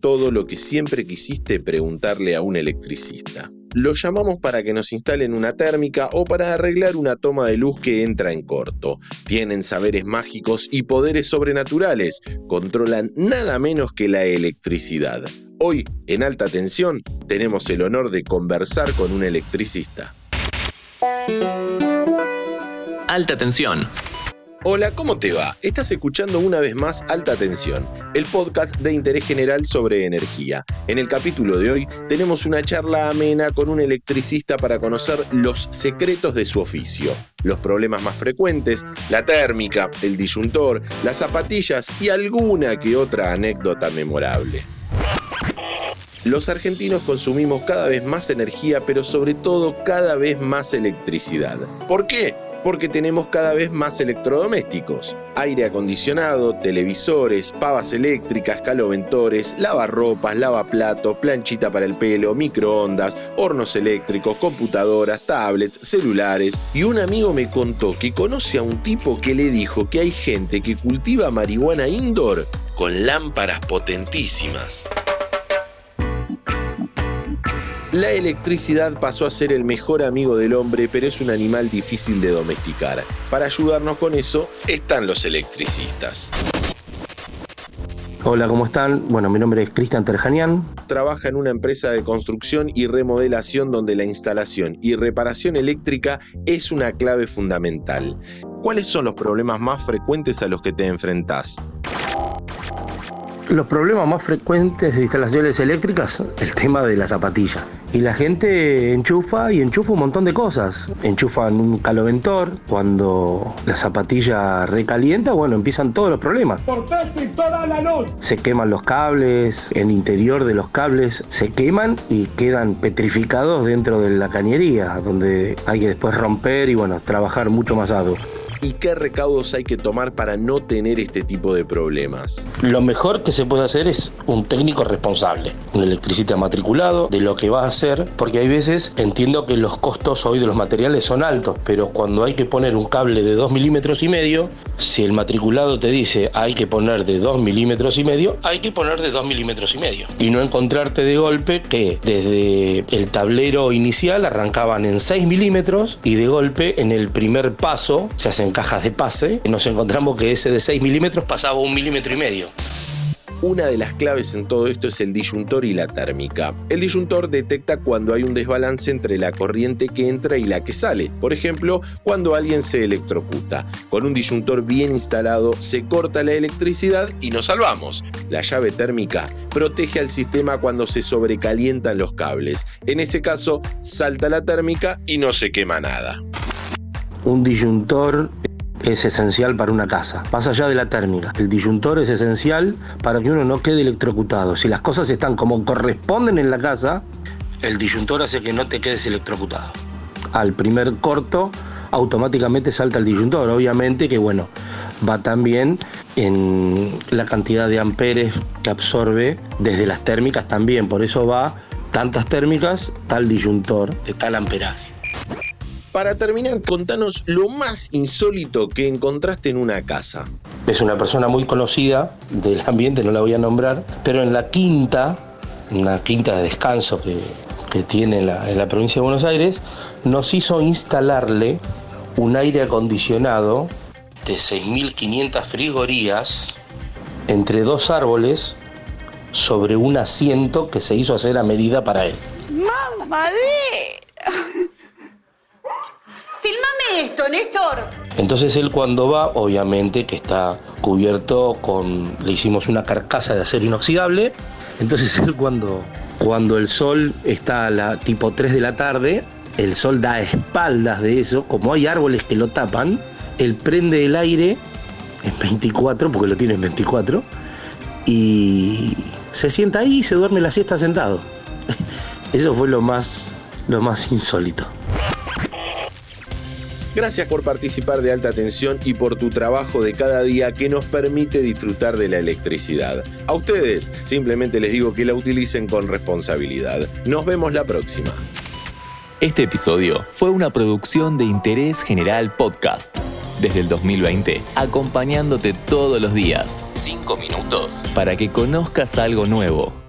todo lo que siempre quisiste preguntarle a un electricista. Lo llamamos para que nos instalen una térmica o para arreglar una toma de luz que entra en corto. Tienen saberes mágicos y poderes sobrenaturales. Controlan nada menos que la electricidad. Hoy, en alta tensión, tenemos el honor de conversar con un electricista. Alta tensión Hola, ¿cómo te va? Estás escuchando una vez más Alta Tensión, el podcast de interés general sobre energía. En el capítulo de hoy tenemos una charla amena con un electricista para conocer los secretos de su oficio, los problemas más frecuentes, la térmica, el disyuntor, las zapatillas y alguna que otra anécdota memorable. Los argentinos consumimos cada vez más energía, pero sobre todo cada vez más electricidad. ¿Por qué? Porque tenemos cada vez más electrodomésticos. Aire acondicionado, televisores, pavas eléctricas, caloventores, lavarropas, lavaplatos, planchita para el pelo, microondas, hornos eléctricos, computadoras, tablets, celulares. Y un amigo me contó que conoce a un tipo que le dijo que hay gente que cultiva marihuana indoor con lámparas potentísimas. La electricidad pasó a ser el mejor amigo del hombre, pero es un animal difícil de domesticar. Para ayudarnos con eso están los electricistas. Hola, ¿cómo están? Bueno, mi nombre es Cristian Terjanian. Trabaja en una empresa de construcción y remodelación donde la instalación y reparación eléctrica es una clave fundamental. ¿Cuáles son los problemas más frecuentes a los que te enfrentás? Los problemas más frecuentes de instalaciones eléctricas, el tema de la zapatilla. Y la gente enchufa y enchufa un montón de cosas. Enchufan un caloventor, cuando la zapatilla recalienta, bueno, empiezan todos los problemas. Se queman los cables, el interior de los cables se queman y quedan petrificados dentro de la cañería, donde hay que después romper y bueno, trabajar mucho más arduo y qué recaudos hay que tomar para no tener este tipo de problemas. Lo mejor que se puede hacer es un técnico responsable, un electricista matriculado de lo que va a hacer, porque hay veces entiendo que los costos hoy de los materiales son altos, pero cuando hay que poner un cable de 2 milímetros y medio, si el matriculado te dice hay que poner de 2 milímetros y medio, hay que poner de 2 milímetros y medio. Y no encontrarte de golpe que desde el tablero inicial arrancaban en 6 milímetros y de golpe en el primer paso se hacen cajas de pase, nos encontramos que ese de 6 milímetros pasaba un milímetro y medio. Una de las claves en todo esto es el disyuntor y la térmica. El disyuntor detecta cuando hay un desbalance entre la corriente que entra y la que sale. Por ejemplo, cuando alguien se electrocuta. Con un disyuntor bien instalado se corta la electricidad y nos salvamos. La llave térmica protege al sistema cuando se sobrecalientan los cables. En ese caso, salta la térmica y no se quema nada un disyuntor es esencial para una casa, más allá de la térmica. El disyuntor es esencial para que uno no quede electrocutado. Si las cosas están como corresponden en la casa, el disyuntor hace que no te quedes electrocutado. Al primer corto, automáticamente salta el disyuntor. Obviamente que, bueno, va también en la cantidad de amperes que absorbe desde las térmicas también. Por eso va tantas térmicas, tal disyuntor, de tal amperaje. Para terminar, contanos lo más insólito que encontraste en una casa. Es una persona muy conocida del ambiente, no la voy a nombrar, pero en la quinta, una quinta de descanso que, tiene la, en la provincia de Buenos Aires, nos hizo instalarle un aire acondicionado de 6.500 frigorías entre dos árboles sobre un asiento que se hizo hacer a medida para él. ¡Mamadé! Esto, Néstor. Entonces él cuando va, obviamente que está cubierto con, le hicimos una carcasa de acero inoxidable. Entonces él cuando, cuando el sol está a la tipo 3 de la tarde, el sol da espaldas de eso, como hay árboles que lo tapan, él prende el aire en 24, porque lo tiene en 24, y se sienta ahí y se duerme la siesta sentado. Eso fue lo más, lo más insólito. Gracias por participar de Alta Tensión y por tu trabajo de cada día que nos permite disfrutar de la electricidad. A ustedes simplemente les digo que la utilicen con responsabilidad. Nos vemos la próxima. Este episodio fue una producción de Interés General Podcast. Desde el 2020, acompañándote todos los días. Cinco minutos. Para que conozcas algo nuevo